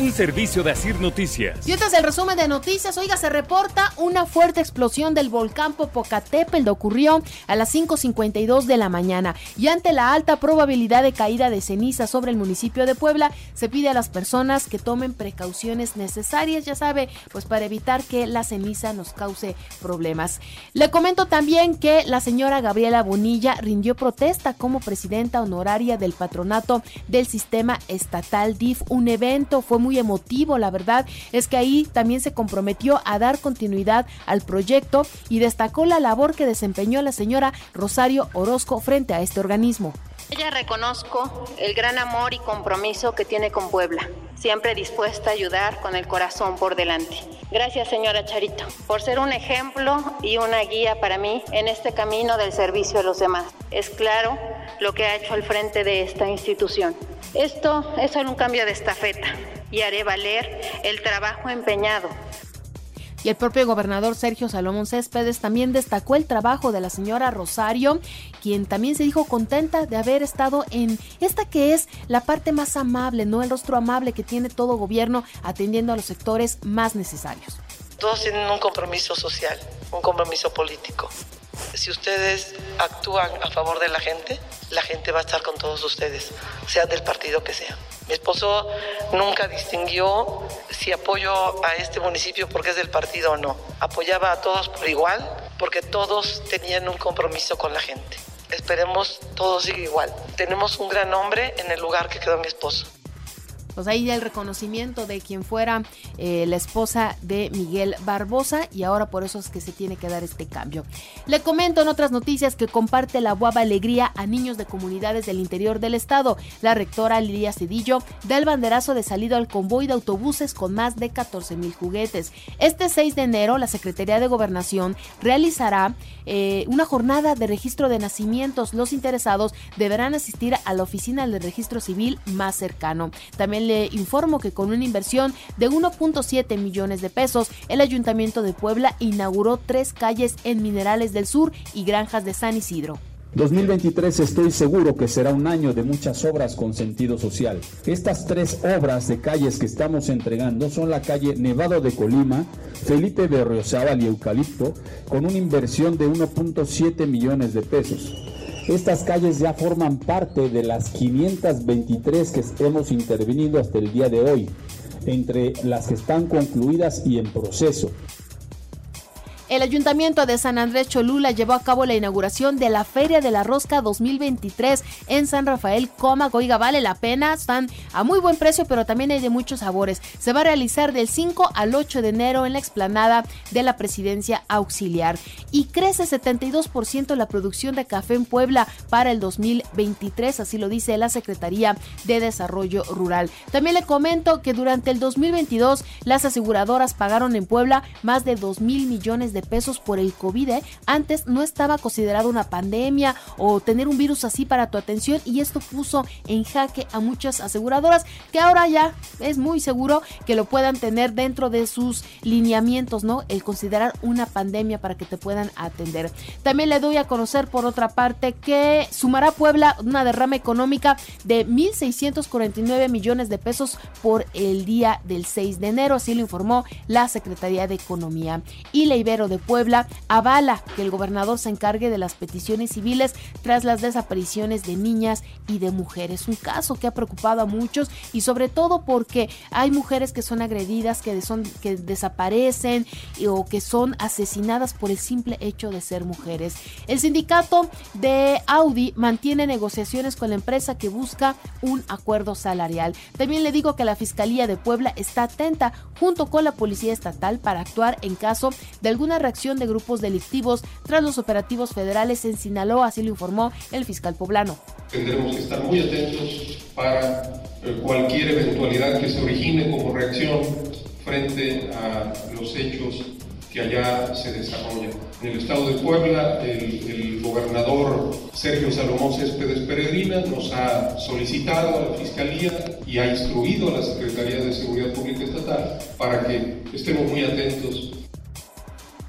un servicio de Asir Noticias. Y este es el resumen de noticias. Oiga, se reporta una fuerte explosión del volcán Popocatépetl. Ocurrió a las 5.52 de la mañana. Y ante la alta probabilidad de caída de ceniza sobre el municipio de Puebla, se pide a las personas que tomen precauciones necesarias, ya sabe, pues para evitar que la ceniza nos cause problemas. Le comento también que la señora Gabriela Bonilla rindió protesta como presidenta honoraria del patronato del sistema estatal DIF. Un evento fue muy muy emotivo, la verdad es que ahí también se comprometió a dar continuidad al proyecto y destacó la labor que desempeñó la señora Rosario Orozco frente a este organismo. Ella reconozco el gran amor y compromiso que tiene con Puebla, siempre dispuesta a ayudar con el corazón por delante. Gracias, señora Charito, por ser un ejemplo y una guía para mí en este camino del servicio a los demás. Es claro lo que ha hecho al frente de esta institución. Esto es solo un cambio de estafeta y haré valer el trabajo empeñado y el propio gobernador Sergio Salomón Céspedes también destacó el trabajo de la señora Rosario, quien también se dijo contenta de haber estado en esta que es la parte más amable, no el rostro amable que tiene todo gobierno atendiendo a los sectores más necesarios. Todos tienen un compromiso social, un compromiso político. Si ustedes actúan a favor de la gente, la gente va a estar con todos ustedes, sea del partido que sea. Mi esposo nunca distinguió si apoyo a este municipio porque es del partido o no. Apoyaba a todos por igual porque todos tenían un compromiso con la gente. Esperemos todo siga igual. Tenemos un gran hombre en el lugar que quedó mi esposo ahí el reconocimiento de quien fuera eh, la esposa de Miguel Barbosa y ahora por eso es que se tiene que dar este cambio. Le comento en otras noticias que comparte la guava alegría a niños de comunidades del interior del estado. La rectora Lidia Cedillo da el banderazo de salida al convoy de autobuses con más de 14 mil juguetes. Este 6 de enero la Secretaría de Gobernación realizará eh, una jornada de registro de nacimientos. Los interesados deberán asistir a la oficina del registro civil más cercano. También informo que con una inversión de 1.7 millones de pesos, el Ayuntamiento de Puebla inauguró tres calles en Minerales del Sur y Granjas de San Isidro. 2023 estoy seguro que será un año de muchas obras con sentido social. Estas tres obras de calles que estamos entregando son la calle Nevado de Colima, Felipe de Berriozábal y Eucalipto, con una inversión de 1.7 millones de pesos. Estas calles ya forman parte de las 523 que hemos intervenido hasta el día de hoy, entre las que están concluidas y en proceso. El Ayuntamiento de San Andrés Cholula llevó a cabo la inauguración de la Feria de la Rosca 2023 en San Rafael Coma. Oiga, vale la pena, están a muy buen precio, pero también hay de muchos sabores. Se va a realizar del 5 al 8 de enero en la explanada de la Presidencia Auxiliar. Y crece 72% la producción de café en Puebla para el 2023, así lo dice la Secretaría de Desarrollo Rural. También le comento que durante el 2022 las aseguradoras pagaron en Puebla más de 2 mil millones de pesos por el COVID. ¿eh? Antes no estaba considerado una pandemia o tener un virus así para tu atención y esto puso en jaque a muchas aseguradoras que ahora ya es muy seguro que lo puedan tener dentro de sus lineamientos, ¿no? El considerar una pandemia para que te puedan atender. También le doy a conocer por otra parte que sumará Puebla una derrama económica de 1.649 millones de pesos por el día del 6 de enero, así lo informó la Secretaría de Economía. Y la Ibero de Puebla avala que el gobernador se encargue de las peticiones civiles tras las desapariciones de niñas y de mujeres. Un caso que ha preocupado a muchos y sobre todo porque hay mujeres que son agredidas, que, son, que desaparecen o que son asesinadas por el simple hecho de ser mujeres. El sindicato de Audi mantiene negociaciones con la empresa que busca un acuerdo salarial. También le digo que la Fiscalía de Puebla está atenta junto con la Policía Estatal para actuar en caso de alguna reacción de grupos delictivos tras los operativos federales en Sinaloa, así lo informó el fiscal poblano. Tendremos que estar muy atentos para eh, cualquier eventualidad que se origine como reacción frente a los hechos que allá se desarrollan. En el estado de Puebla, el, el, gobernador Sergio Salomón Céspedes Peregrina nos ha solicitado a la Fiscalía y ha instruido a la Secretaría de Seguridad Pública Estatal para que estemos muy atentos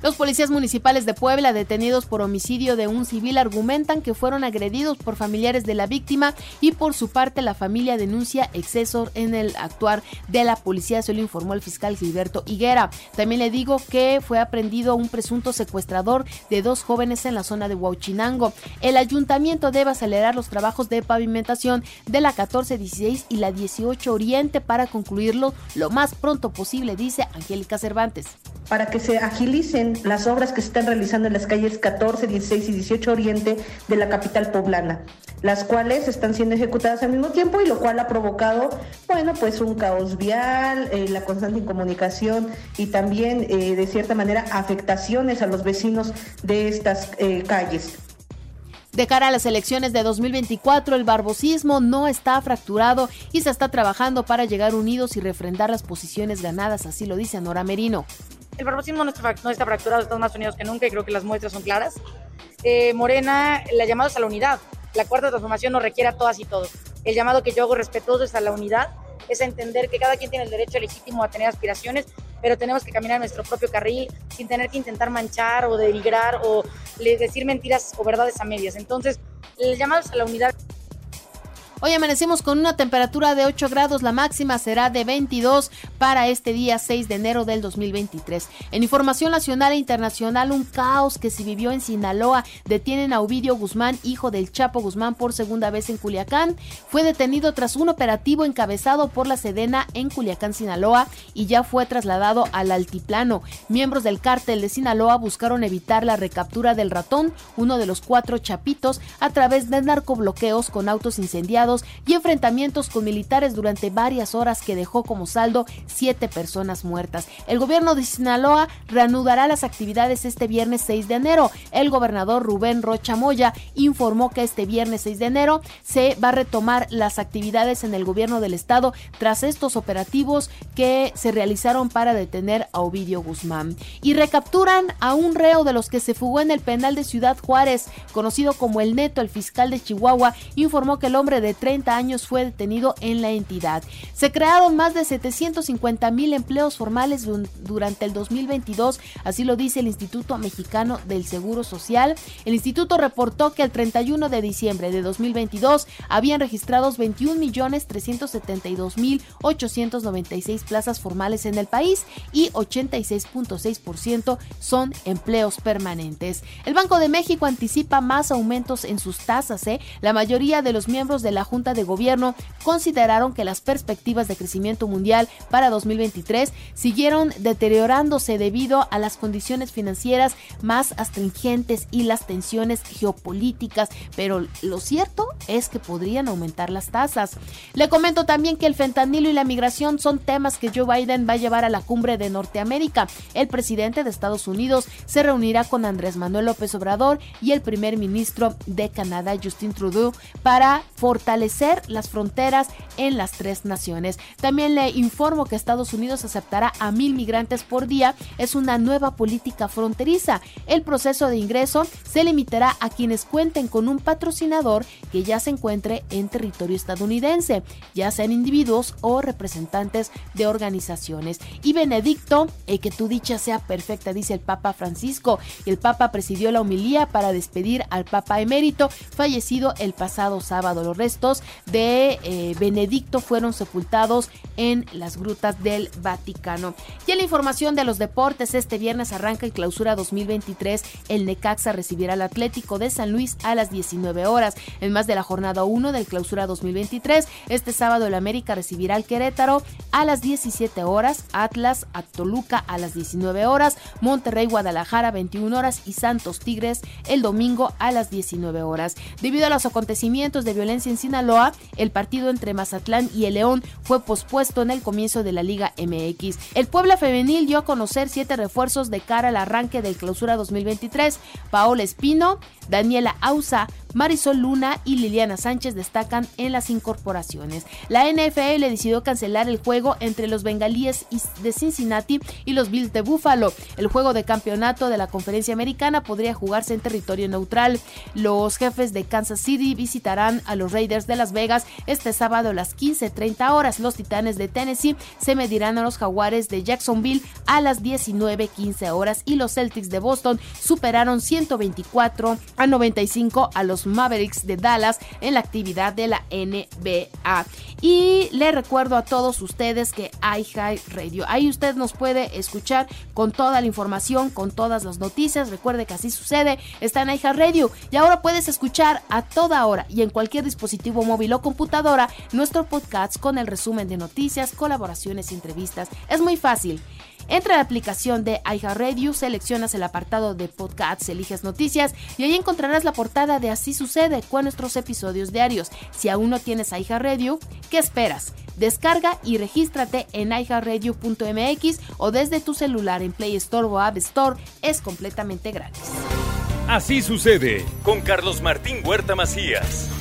Los policías municipales de Puebla, detenidos por homicidio de un civil, argumentan que fueron agredidos por familiares de la víctima y por su parte la familia denuncia excesos en el actuar de la policía, se lo informó el fiscal Gilberto Higuera. También le digo que fue aprendido un presunto secuestrador de dos jóvenes en la zona de Huachinango. El ayuntamiento debe acelerar los trabajos de pavimentación de la 1416 y la 18 Oriente para concluirlo lo más pronto posible, dice Angélica Cervantes para que se agilicen las obras que se están realizando en las calles 14, 16 y 18 Oriente de la capital poblana, las cuales están siendo ejecutadas al mismo tiempo y lo cual ha provocado, bueno, pues un caos vial, eh, la constante incomunicación y también, eh, de cierta manera, afectaciones a los vecinos de estas eh, calles. De cara a las elecciones de 2024, el barbosismo no está fracturado y se está trabajando para llegar unidos y refrendar las posiciones ganadas, así lo dice Nora Merino el barbosismo no está, no está fracturado, estamos más unidos que nunca y creo que las muestras son claras. Eh, Morena, la llamada es a la unidad. La cuarta transformación nos requiere a todas y todos. El llamado que yo hago respetuoso es a la unidad, es a entender que cada quien tiene el derecho legítimo a tener aspiraciones, pero tenemos que caminar nuestro propio carril sin tener que intentar manchar o denigrar o decir mentiras o verdades a medias. Entonces, el llamado es a la unidad. Hoy amanecemos con una temperatura de 8 grados, la máxima será de 22 para este día 6 de enero del 2023. En información nacional e internacional, un caos que se vivió en Sinaloa. Detienen a Ovidio Guzmán, hijo del Chapo Guzmán, por segunda vez en Culiacán. Fue detenido tras un operativo encabezado por la Sedena en Culiacán, Sinaloa, y ya fue trasladado al altiplano. Miembros del cártel de Sinaloa buscaron evitar la recaptura del ratón, uno de los cuatro chapitos, a través de narcobloqueos con autos incendiados y enfrentamientos con militares durante varias horas que dejó como saldo siete personas muertas. El gobierno de Sinaloa reanudará las actividades este viernes 6 de enero. El gobernador Rubén Rocha Moya informó que este viernes 6 de enero se va a retomar las actividades en el gobierno del estado tras estos operativos que se realizaron para detener a Ovidio Guzmán. Y recapturan a un reo de los que se fugó en el penal de Ciudad Juárez, conocido como el Neto, el fiscal de Chihuahua, informó que el hombre de 30 años fue detenido en la entidad. Se crearon más de 750 mil empleos formales durante el 2022, así lo dice el Instituto Mexicano del Seguro Social. El instituto reportó que el 31 de diciembre de 2022 habían registrados 21 millones 372 mil 896 plazas formales en el país y 86.6% son empleos permanentes. El Banco de México anticipa más aumentos en sus tasas. ¿eh? La mayoría de los miembros de la Junta de Gobierno consideraron que las perspectivas de crecimiento mundial para 2023 siguieron deteriorándose debido a las condiciones financieras más astringentes y las tensiones geopolíticas, pero lo cierto es que podrían aumentar las tasas. Le comento también que el fentanilo y la migración son temas que Joe Biden va a llevar a la cumbre de Norteamérica. El presidente de Estados Unidos se reunirá con Andrés Manuel López Obrador y el primer ministro de Canadá, Justin Trudeau, para fortalecer las fronteras en las tres naciones. También le informo que Estados Unidos aceptará a mil migrantes por día. Es una nueva política fronteriza. El proceso de ingreso se limitará a quienes cuenten con un patrocinador que ya se encuentre en territorio estadounidense, ya sean individuos o representantes de organizaciones. Y Benedicto, que tu dicha sea perfecta, dice el Papa Francisco. El Papa presidió la homilía para despedir al Papa emérito, fallecido el pasado sábado. Los restos de eh, Benedicto fueron sepultados en las grutas del Vaticano. Y en la información de los deportes, este viernes arranca el clausura 2023. El Necaxa recibirá al Atlético de San Luis a las 19 horas. En más de la jornada 1 del clausura 2023, este sábado el América recibirá al Querétaro a las 17 horas, Atlas a Toluca a las 19 horas, Monterrey Guadalajara 21 horas y Santos Tigres el domingo a las 19 horas. Debido a los acontecimientos de violencia en Sinaloa, el partido entre Mazatlán y el León fue pospuesto en el comienzo de la Liga MX. El Puebla Femenil dio a conocer siete refuerzos de cara al arranque del clausura 2023. Paola Espino, Daniela Ausa, Marisol Luna y Liliana Sánchez destacan en las incorporaciones. La NFL decidió cancelar el juego entre los bengalíes de Cincinnati y los Bills de Buffalo. El juego de campeonato de la conferencia americana podría jugarse en territorio neutral. Los jefes de Kansas City visitarán a los Raiders de Las Vegas este sábado a las 15.30 horas. Los Titanes de Tennessee se medirán a los Jaguares de Jacksonville a las 19.15 horas y los Celtics de Boston superaron 124 a 95 a los Mavericks de Dallas en la actividad de la NBA. Y le recuerdo a todos ustedes que High Radio. Ahí usted nos puede escuchar con toda la información, con todas las noticias. Recuerde que así sucede. Está en iHeart Radio y ahora puedes escuchar a toda hora y en cualquier dispositivo móvil o computadora nuestro podcast con el resumen de noticias, colaboraciones y entrevistas. Es muy fácil. Entra a la aplicación de iHeartRadio, seleccionas el apartado de podcasts, eliges noticias y ahí encontrarás la portada de Así sucede con nuestros episodios diarios. Si aún no tienes iHeartRadio, ¿qué esperas? Descarga y regístrate en iHeartRadio.mx o desde tu celular en Play Store o App Store. Es completamente gratis. Así sucede con Carlos Martín Huerta Macías.